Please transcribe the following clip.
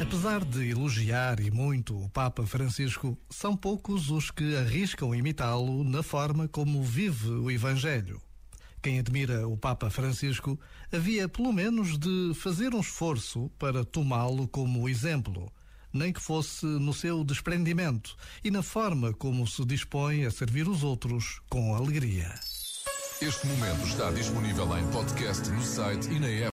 Apesar de elogiar e muito o Papa Francisco, são poucos os que arriscam imitá-lo na forma como vive o Evangelho. Quem admira o Papa Francisco havia pelo menos de fazer um esforço para tomá-lo como exemplo, nem que fosse no seu desprendimento e na forma como se dispõe a servir os outros com alegria. Este momento está disponível em podcast no site e na app.